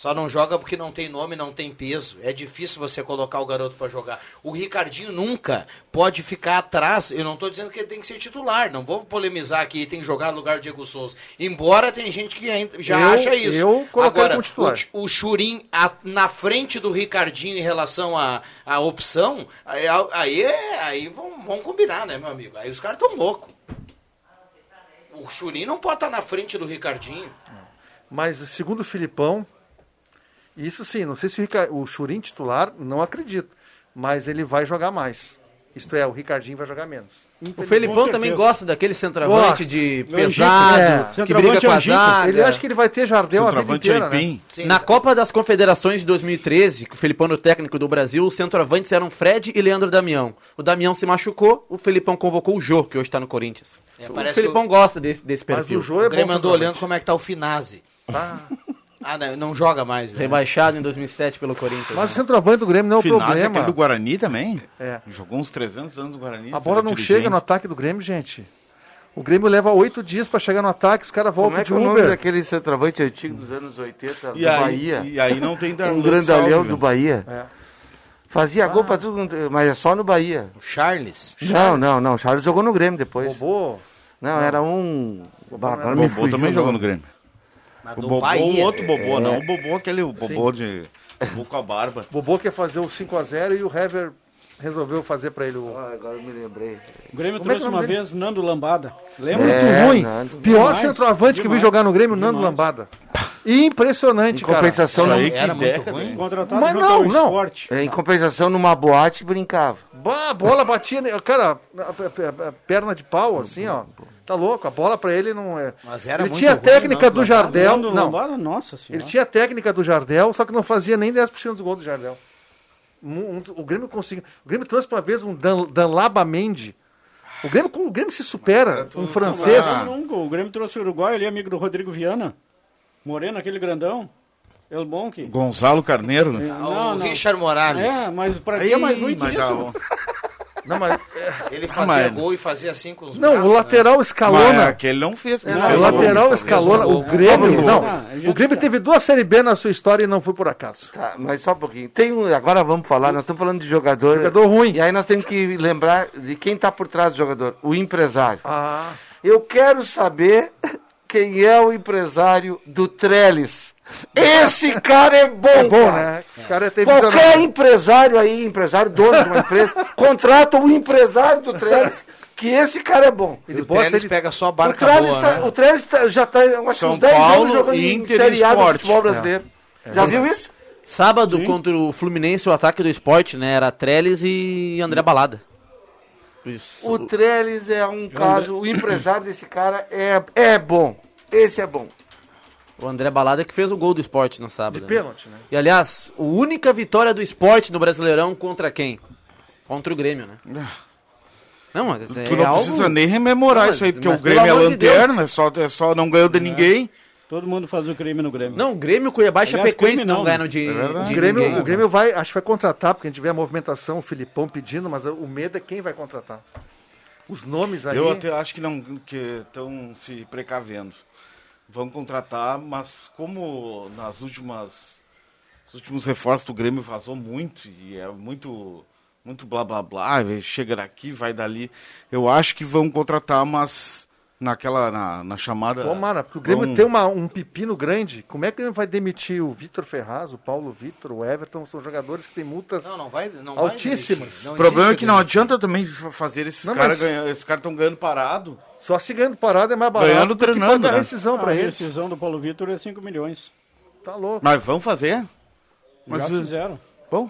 Só não joga porque não tem nome, não tem peso. É difícil você colocar o garoto pra jogar. O Ricardinho nunca pode ficar atrás. Eu não tô dizendo que ele tem que ser titular. Não vou polemizar aqui, tem que jogar no lugar do Diego Souza. Embora tem gente que ainda já Eu- acha isso. eu Agora, como titular. o, o Churim a- na frente do Ricardinho em relação à à opção, aí, aí, é- aí vão, vão combinar, né, meu amigo? Aí os caras tão loucos. O Churim não pode estar na frente do Ricardinho. Mas segundo o Filipão, isso sim, não sei se o, Rica- o Churim titular, não acredito. Mas ele vai jogar mais. Isto é, o Ricardinho vai jogar menos. O Felipão também gosta daquele centroavante Gosta. de pesado, é. que briga com a zaga. Ele acha que ele vai ter Jardel a vida inteira, né? Na Copa das Confederações de 2013, que o Felipão era o técnico do Brasil, os centroavantes eram Fred e Leandro Damião. O Damião se machucou, o Felipão convocou o Jô, que hoje está no Corinthians. É, o Felipão que gosta desse, desse Mas perfil. o Jô é O Grêmio bom andou centroavante. olhando como é que tá o Finazzi. Ah, Ah, não, não joga mais, né? Rebaixado em 2007 pelo Corinthians. Mas o né? centroavante do Grêmio não é o Finazzi, problema. aquele do Guarani também. É. Jogou uns 300 anos no Guarani. A bola não chega no ataque do Grêmio, gente. O Grêmio leva oito dias pra chegar no ataque, os caras Como voltam é de que é o nome Uber. daquele centroavante antigo dos anos 80 E do aí, Bahia? e aí não tem Darlan Um grandalhão do Bahia. É. Fazia gol pra tudo, mas é só no Bahia. O Charles. Não, não, não. O Charles jogou no Grêmio depois. Bobô. Não, era um. Agora Bobô fugiu também o jogou no Grêmio. Mas O Bobô, Bahia. o outro Bobô, não. O Bobô, aquele o Bobô de. Bobô com a barba. Bobô quer fazer o 5x0 e o Hever resolveu fazer pra ele o. Ah, agora eu me lembrei. O Grêmio Como é que trouxe é o uma dele? vez Nando Lambada. Lembra? Muito É, ruim. Nando. Pior Demais, centroavante que eu vi demais, jogar no Grêmio, Nando demais. Lambada. Impressionante, Em cara. compensação, Isso num- aí que Era muito década, ruim. Contratado Mas não, não. esporte. em compensação, numa boate brincava. Bah, a bola batia, cara, a, a- a- a perna de pau, assim, ó. Tá louco, a bola pra ele não é. Mas era ele muito tinha a ruim, técnica Nando do Lambada. Jardel. Não, nossa senhora. ele tinha a técnica do Jardel, só que não fazia nem 10% dos gols do Jardel. Um- um- o Grêmio conseguiu. O Grêmio trouxe uma vez um Dan, Danlaba Mendy. O Grêmio, o Grêmio se supera, um francês. Nunca. O Grêmio trouxe o Uruguai ali, amigo do Rodrigo Viana. Moreno, aquele grandão. El Bonque. Gonzalo Carneiro, né? Ah, Não, o não. Richard Morales. É, mas pra que é mais ruim que isso? Não, mas, Ele fazia mas- gol e fazia assim com os não braços, o lateral Mas escalona. aquele não fez. Não não, fez o gol. lateral talvez escalona. um O gol. Grêmio. Não. gol. Ah, O Grêmio sabe. teve duas Série B na sua história e não foi por acaso. Tá, mas só um pouquinho. Tem um, agora vamos falar, nós estamos falando de jogador. Jogador ruim. E aí nós temos que lembrar de quem está por trás do jogador, o empresário. Ah. Eu quero saber quem é o empresário do Trellis. Esse cara é bom, É bom, cara. né? Os caras teve Qualquer empresário aí, empresário, dono de uma empresa, contrata o empresário do Trellis, que esse cara é bom. E o bota Trellis ele- pega só O barca Trellis, boa, tá- né? o Trellis tá- já está acho que São uns 10 Paulo, anos jogando em Inter e Série A do futebol brasileiro. Já viu isso? Sábado, contra o Fluminense, o ataque do esporte, né? Era Trellis e André Balada. Isso. O Trellis é um caso, o empresário desse cara é, é bom. Esse é bom. O André Balada que fez o gol do esporte no sábado. De né? pênalti, né? E aliás, a única vitória do esporte no Brasileirão contra quem? Contra o Grêmio, né? Não, mas é tu não algo... precisa nem rememorar Não, isso aí, porque mas o Grêmio é amor de lanterna, é só, é só não ganhou de ninguém. Todo mundo faz o crime no Grêmio. Não, o Grêmio, Cuiabá e Chapecoense não, não, ganham né? de, É de O Grêmio, ninguém. o Grêmio vai, acho que vai contratar, porque a gente vê a movimentação, o Filipão pedindo, mas o medo é quem vai contratar. Os nomes aí. Eu até acho que não que estão se precavendo. Vão contratar, mas como nas últimas os últimos reforços do Grêmio vazou muito e é muito muito blá blá blá, chega daqui, vai dali. Eu acho que vão contratar, mas naquela na, na chamada Tomara, porque o Grêmio tem uma, um pepino grande. Como é que ele vai demitir o Vitor Ferraz, o Paulo Vitor, o Everton? São jogadores que têm multas. Não, não vai. Não Altíssimas. O problema é que não adianta também fa- fazer esses caras mas- ganhando, esses caras estão ganhando parado. Só se ganhando parada é mais barato. Ganhando, treinando, né? rescisão a pra eles. rescisão do Paulo Vitor é 5 milhões. Tá louco. Mas vão fazer? Mas, Já uh, fizeram. Bom,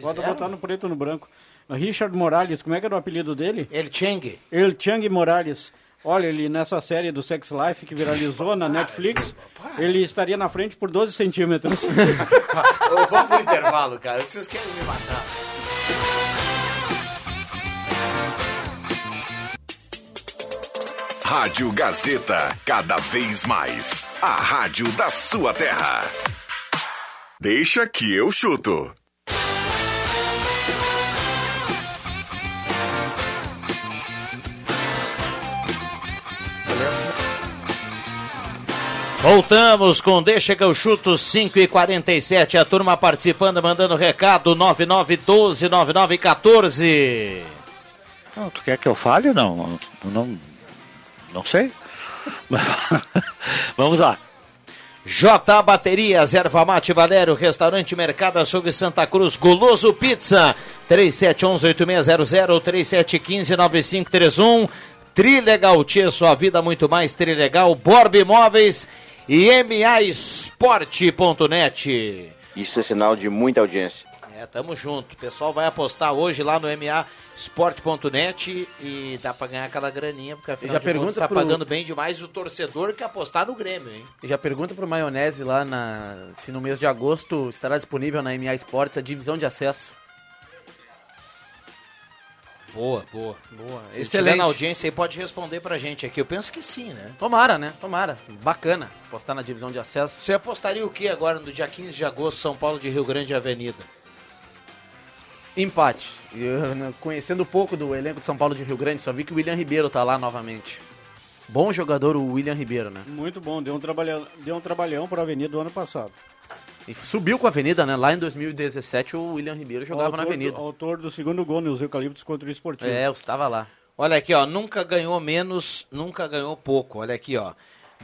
Pode Fizeram? botar no preto no branco. Richard Morales, como é que era o apelido dele? El Cheng. El Chang Morales. Olha, ele nessa série do Sex Life que viralizou na Netflix, ele estaria na frente por 12 centímetros. Ô, vamos pro intervalo, cara. Vocês querem me matar. Rádio Gazeta, cada vez mais. A rádio da sua terra. Deixa que eu chuto. Voltamos com Deixa que eu chuto 5 e 47 A turma participando, mandando recado 9912-9914. Não, tu quer que eu fale ou não? Não, não sei. Vamos lá. J Baterias, Erva Mate Valério, Restaurante Mercado Açougue Santa Cruz, Goloso Pizza, 3711-8600, 3715-9531, Trilegal Tia, sua vida muito mais Trilegal, Borb Imóveis e MAEsporte.net. Isso é sinal de muita audiência. É, tamo junto. O pessoal vai apostar hoje lá no MAEsporte.net e dá pra ganhar aquela graninha, porque afinal Já de pergunta contas tá pro- pagando bem demais o torcedor que apostar no Grêmio, hein? Já pergunta pro Maionese lá na, se no mês de agosto estará disponível na MA Esportes a divisão de acesso. Boa, boa. Boa, Se excelente. na audiência aí, pode responder pra gente aqui. Eu penso que sim, né? Tomara, né? Tomara. Bacana postar na divisão de acesso. Você apostaria o que agora no dia 15 de agosto, São Paulo de Rio Grande Avenida? Empate. Eu, né, conhecendo um pouco do elenco de São Paulo de Rio Grande, só vi que o William Ribeiro tá lá novamente. Bom jogador o William Ribeiro, né? Muito bom, deu um, trabalhão, deu um trabalhão para a Avenida do ano passado. E subiu com a Avenida, né? Lá em 2017 o William Ribeiro jogava autor na Avenida. Do, autor do segundo gol nos Eucaliptos contra o Esportivo. É, eu estava lá. Olha aqui, ó, nunca ganhou menos, nunca ganhou pouco. Olha aqui, ó.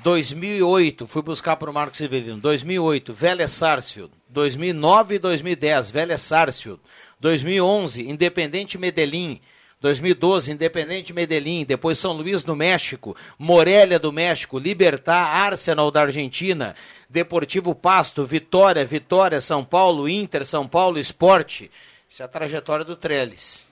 2008, fui buscar pro Marcos Severino. 2008, Vélez Sarsfield. 2009 e 2010, Vélez Sarsfield. 2011, Independente Medellín. 2012, Independente Medellín, depois São Luís do México, Morelia do México, Libertar, Arsenal da Argentina, Deportivo Pasto, Vitória, Vitória, São Paulo, Inter, São Paulo, Esporte. Isso é a trajetória do Trellis.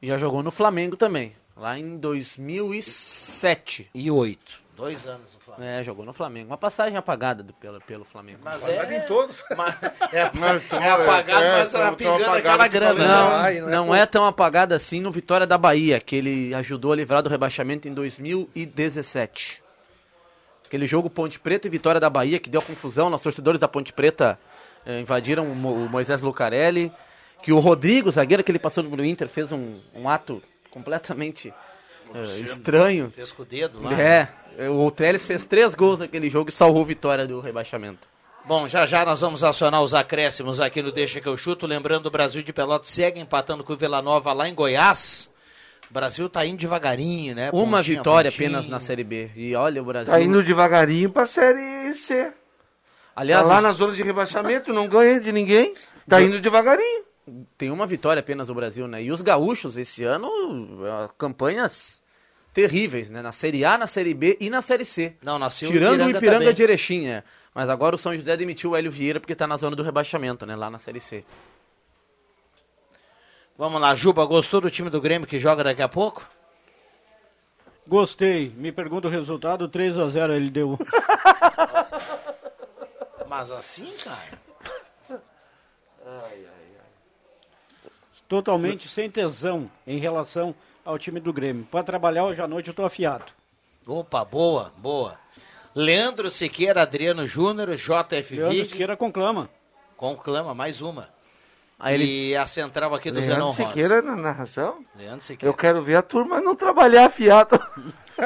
Já jogou no Flamengo também. Lá em 2007. E 8. Dois anos no Flamengo. É, jogou no Flamengo. Uma passagem apagada do, pelo, pelo Flamengo. Mas é, em todos. mas é, Mas tão- é apagado, é, mas tão pingando aquela que grana. Não, Ai, não é não é tão apagada assim no Vitória da Bahia, que ele ajudou a livrar do rebaixamento em 2017. Aquele jogo Ponte Preta e Vitória da Bahia, que deu confusão, os torcedores da Ponte Preta eh, invadiram o, Mo- o Moisés Lucarelli, que o Rodrigo, zagueiro que ele passou no Inter, fez um, um ato completamente eh, estranho. Fez com o dedo lá. É, o Trellis fez três gols naquele jogo e salvou a vitória do rebaixamento. Bom, já já nós vamos acionar os acréscimos aqui no Deixa que eu chuto. Lembrando, o Brasil de Pelotas segue empatando com o Vila Nova lá em Goiás. O Brasil tá indo devagarinho, né? Uma Pontinho a vitória pontinho. apenas na Série B. E olha o Brasil. Tá indo devagarinho pra Série C. Aliás, tá lá os- na zona de rebaixamento, não ganha de ninguém. Tá indo devagarinho. tem uma vitória apenas no Brasil, né? E os gaúchos esse ano, eh, campanhas terríveis, né? Na Série A, na Série B e na Série C. Não, nasceu Tirando o Ipiranga Ipiranga também. de Erechim, é. Mas agora o São José demitiu o Hélio Vieira porque tá na zona do rebaixamento, né? Lá na Série C. Vamos lá, Juba, gostou do time do Grêmio que joga daqui a pouco? Gostei. Me pergunta o resultado, 3x0 ele deu. Mas assim, cara? Totalmente sem tesão em relação ao time do Grêmio. Para trabalhar hoje à noite eu tô afiado. Opa, boa, boa. Leandro Siqueira, Adriano Júnior, JF Leandro Vig. Siqueira conclama. Conclama, mais uma. Aí ele- E a central aqui do Zenon Leandro Rosa. Siqueira na narração? Leandro Siqueira. Eu quero ver a turma não trabalhar afiado.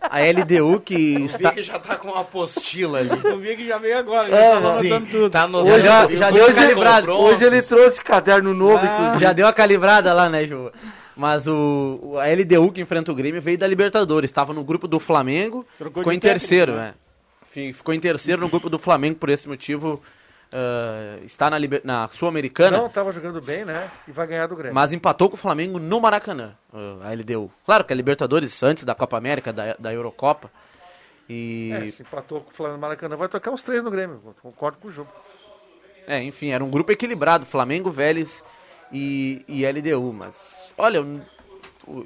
A LDU que O está. Vig já tá com uma apostila ali. Eu vi que já veio agora, É, já tá Sim, anotando tudo. tá no Hoje já- já deu Hoje calibrado. Hoje ele trouxe caderno novo, Ah. Já deu a calibrada lá, né, Ju? Mas o, a LDU que enfrenta o Grêmio veio da Libertadores. Estava no grupo do Flamengo, Trocou ficou em técnico, terceiro, né? Enfim, ficou em terceiro no grupo do Flamengo, por esse motivo ah, está na, na Sul-Americana. Não, tava jogando bem, né? E vai ganhar do Grêmio. Mas empatou com o Flamengo no Maracanã, ah, a LDU. Claro que a Libertadores antes da Copa América, da, da Eurocopa. E, É, se empatou com o Flamengo Maracanã, vai tocar uns três no Grêmio. Concordo com o Ju. é, enfim, era um grupo equilibrado, Flamengo, Vélez e, e LDU. Mas, olha, eu,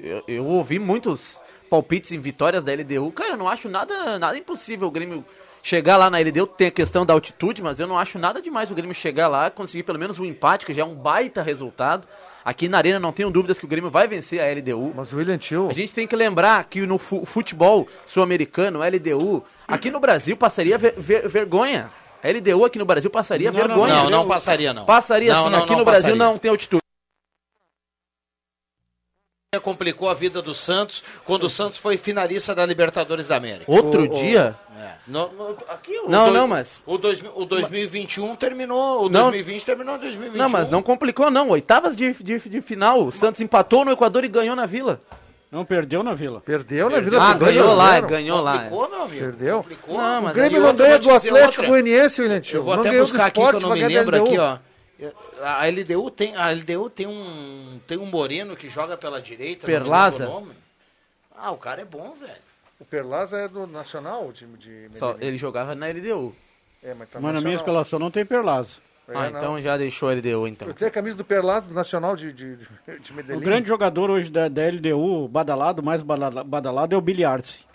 eu- eu ouvi muitos palpites em vitórias da LDU. Cara, eu não acho nada, nada impossível o Grêmio chegar lá na LDU. Tem a questão da altitude, mas eu não acho nada demais o Grêmio chegar lá, conseguir pelo menos um empate, que já é um baita resultado. Aqui na Arena não tenho dúvidas que o Grêmio vai vencer a LDU. Mas o William Tio. A gente tem que lembrar que no fu- futebol sul-americano, LDU, aqui no Brasil passaria ver- ver- vergonha. A LDU aqui no Brasil passaria Não, não, vergonha. Não, não passaria, não. Passaria Não, sim, não, aqui não no Brasil passaria. não tem altitude. Complicou a vida do Santos quando o Santos foi finalista da Libertadores da América. Outro O- o- dia? É. No- no- aqui, o Não, dois- não, mas- O, dois, o 2021 terminou, o Não. 2020 terminou em 2021. Não, mas não complicou não. Oitavas de, de, de final. O Santos empatou no Equador e ganhou na Vila. Não perdeu na Vila. Perdeu na Vila Ah, ganhou lá, ganhou lá. Complicou, meu amigo. Perdeu? Complicou. Não, O mas Grêmio aí não ganha do Atlético. Goianiense, William Tio. Eu vou não até buscar aqui que eu não me lembro aqui, ó. A LDU tem, a LDU tem um tem um moreno que joga pela direita. Perlaza? o nome. Ah, o cara é bom, velho. O Perlaza é do Nacional, o time de Só, ele jogava na LDU. É, mas tá Mas na minha escalação não tem Perlaza. É, Ah, não. então já deixou a LDU então. Eu tenho a camisa do Perlaza, do Nacional de, de, de, de Medellín. O grande jogador hoje da, da LDU, badalado, mais badala- badalado, é o Billy Arce.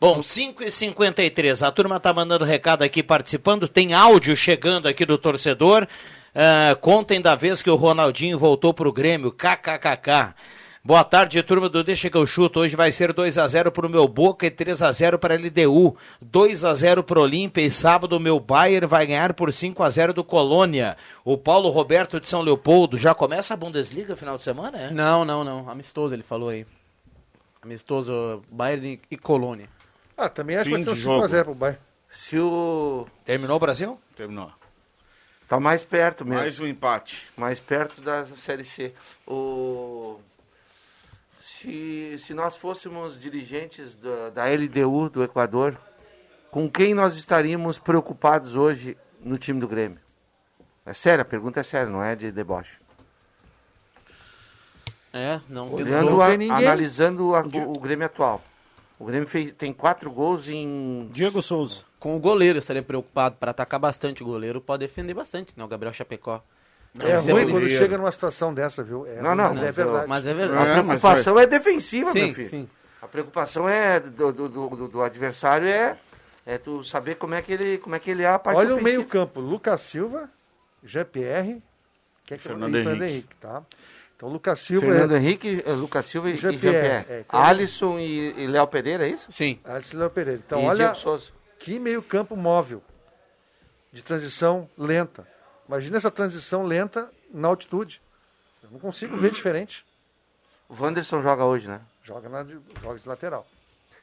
Bom, 5 e 53 a turma tá mandando recado aqui participando, tem áudio chegando aqui do torcedor. Ah, contem da vez que o Ronaldinho voltou pro Grêmio, kkkk. Boa tarde, turma do Deixa que eu chuto. Hoje vai ser 2 a 0 pro meu Boca e 3 a 0 para LDU. 2 a 0 pro Olímpia e sábado o meu Bayern vai ganhar por 5 a 0 do Colônia. O Paulo Roberto de São Leopoldo já começa a Bundesliga final de semana, é? Não, não, não. Amistoso ele falou aí. Amistoso Bayern e Colônia. Ah, também acho que Fim vai ser um de 5x0 jogo. pro Bayern. Se o. Terminou o Brasil? Terminou. Tá mais perto mesmo. Mais um empate. mais perto da Série C. O... Se, se nós fôssemos dirigentes da, da LDU do Equador, com quem nós estaríamos preocupados hoje no time do Grêmio? É sério, a pergunta é séria, não é de deboche. É, não tem Olhando, a- ninguém. analisando a- o, o Grêmio atual. O Grêmio fez, tem quatro gols em. Diego Souza. Com o goleiro, estaria preocupado para atacar bastante o goleiro, pode defender bastante, né? O Gabriel Chapecó. É Isso é ruim quando chega numa situação dessa, viu? É, Não, não, mas é mas, verdade. Mas é A verdade. É, mas preocupação é defensiva, Sim, meu filho. sim. A preocupação é do, do, do- do- adversário é, é tu saber como é que ele, como é que ele é a parte Olha o ofensiva. meio campo, Lucas Silva, GPR, que é que Fernando e Henrique. tá? Então Lucas Silva Fernando é Henrique, Lucas Silva e Jean-Pierre, Jean-Pierre. é, então- Alisson e, e Léo Pereira, é isso? Sim. Alisson Léo Pereira. Então e olha Diego Souza. que meio campo móvel, de transição lenta. Imagina essa transição lenta na altitude. Eu não consigo ver diferente. O Wanderson joga hoje, né? Joga, na, de- joga de lateral.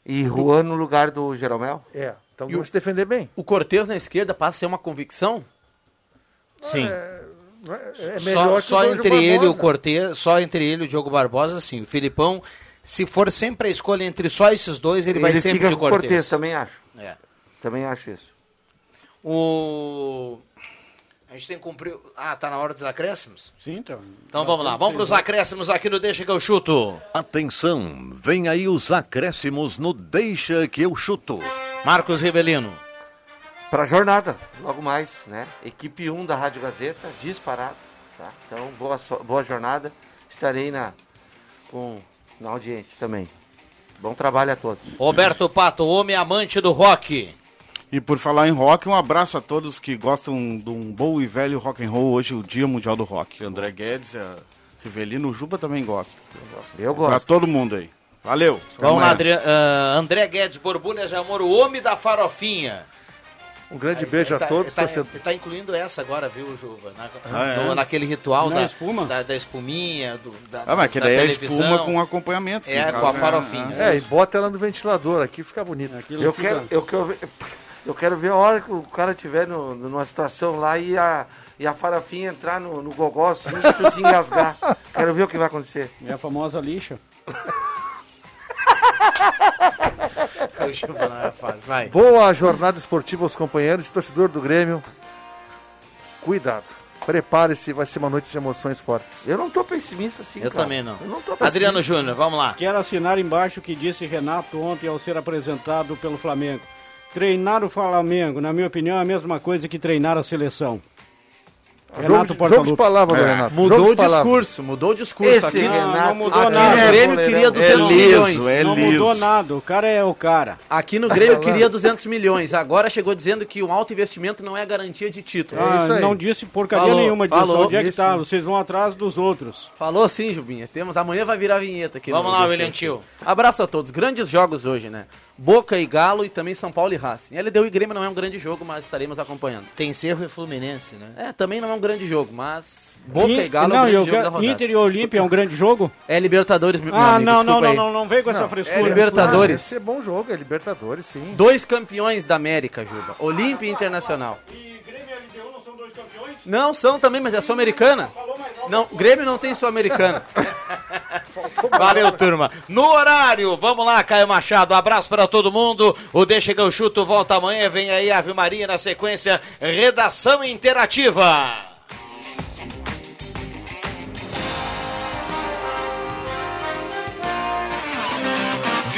E Juan no lugar do Jeromel? É, então E vai o- se defender bem. O Cortez na esquerda passa a ser uma convicção? Sim. Não é, é só só o Diogo entre ele e o Barbosa. Cortez, só entre ele e o Diogo Barbosa, sim. O Filipão, se for sempre a escolha entre só esses dois, ele, vai sempre fica de Cortez. Cortez, também acho. É. Também acho isso. O... A gente tem que cumprir... Ah, tá na hora dos acréscimos? Sim, então. Então vamos lá, vamos para os acréscimos aqui no Deixa que eu chuto. Atenção, vem aí os acréscimos no Deixa que eu chuto. Marcos Rivelino. Pra jornada, logo mais, né? Equipe 1 da Rádio Gazeta, disparado, tá? Então, boa, boa jornada. Estarei na, com, na audiência também. Bom trabalho a todos. Roberto Pato, homem amante do rock. E por falar em rock, um abraço a todos que gostam de um bom e velho rock and roll. Hoje, o Dia Mundial do Rock. André Guedes, a Rivelino, o Juba também gosta. Eu Pra gosto. todo mundo aí. Valeu. Vamos lá. Adri- ah, André Guedes Borbulhas de Amor, o homem da farofinha. Um grande beijo a tá- todos. Ele tá, tá incluindo essa agora, viu, Juba? Na- Ah, é? no- naquele ritual Na da, espuma? Da, da espuminha, do, da, Ah, mas que da daí é televisão. espuma com acompanhamento. É, com a caso farofinha. É, e bota ela no ventilador aqui, fica bonito. Aquilo Eu fica- quero, eu, quero ver, eu quero ver a hora que o cara estiver no, numa situação lá e a, e a farofinha entrar no, no gogó assim, e se engasgar. Quero ver o que vai acontecer. É a famosa lixa. O Juba não é fácil, vai. Boa jornada esportiva aos companheiros e torcedor do Grêmio. Cuidado. Prepare-se, vai ser uma noite de emoções fortes. Eu não tô pessimista assim, Eu cara. também não. Eu não tô pessimista. Adriano Júnior, vamos lá. Quero assinar embaixo o que disse Renato ontem ao ser apresentado pelo Flamengo. Treinar o Flamengo, na minha opinião, é a mesma coisa que treinar a seleção. Jogo, Renato de- Portaluppi. jogo de palavras, É. Renato. Mudou Jogo o discurso, mudou o discurso. Esse aqui, Renato, não mudou aqui nada. no Grêmio queria 200 É liso, milhões. é não mudou nada, o cara é o cara. Aqui no Grêmio queria 200 milhões. Agora chegou dizendo que o alto investimento não é garantia de título. É Ah, isso aí. não disse porcaria Falou, nenhuma disso. falou. Onde é que Isso. tá? Vocês vão atrás dos outros. Falou sim, Jubinha. Temos, amanhã vai virar vinheta aqui. Vamos lá, do William. Tio. Abraço a todos. Grandes jogos hoje, né? Boca e Galo e também São Paulo e Racing. LDU e Grêmio não é um grande jogo, mas estaremos acompanhando. Tem Cerro e Fluminense, né? É, também não é um grande jogo, mas Boca In- e Galo não, é um grande eu jogo da. Inter e Olímpia é um grande jogo? É Libertadores, meu Ah, amigo, não, não, não, não, não vem com essa Não, frescura. é Libertadores. É bom jogo, é Libertadores, sim. Dois campeões da América, Juba. Olímpia e Internacional. E Grêmio e LDU não são dois campeões? Não, são também, mas é Sul-Americana. Não, Grêmio não tem Sul-Americana. Valeu, turma. No horário, vamos lá, Caio Machado. Abraço para todo mundo. O Deixa que eu chuto volta amanhã. Vem aí Ave Maria na sequência. Redação interativa.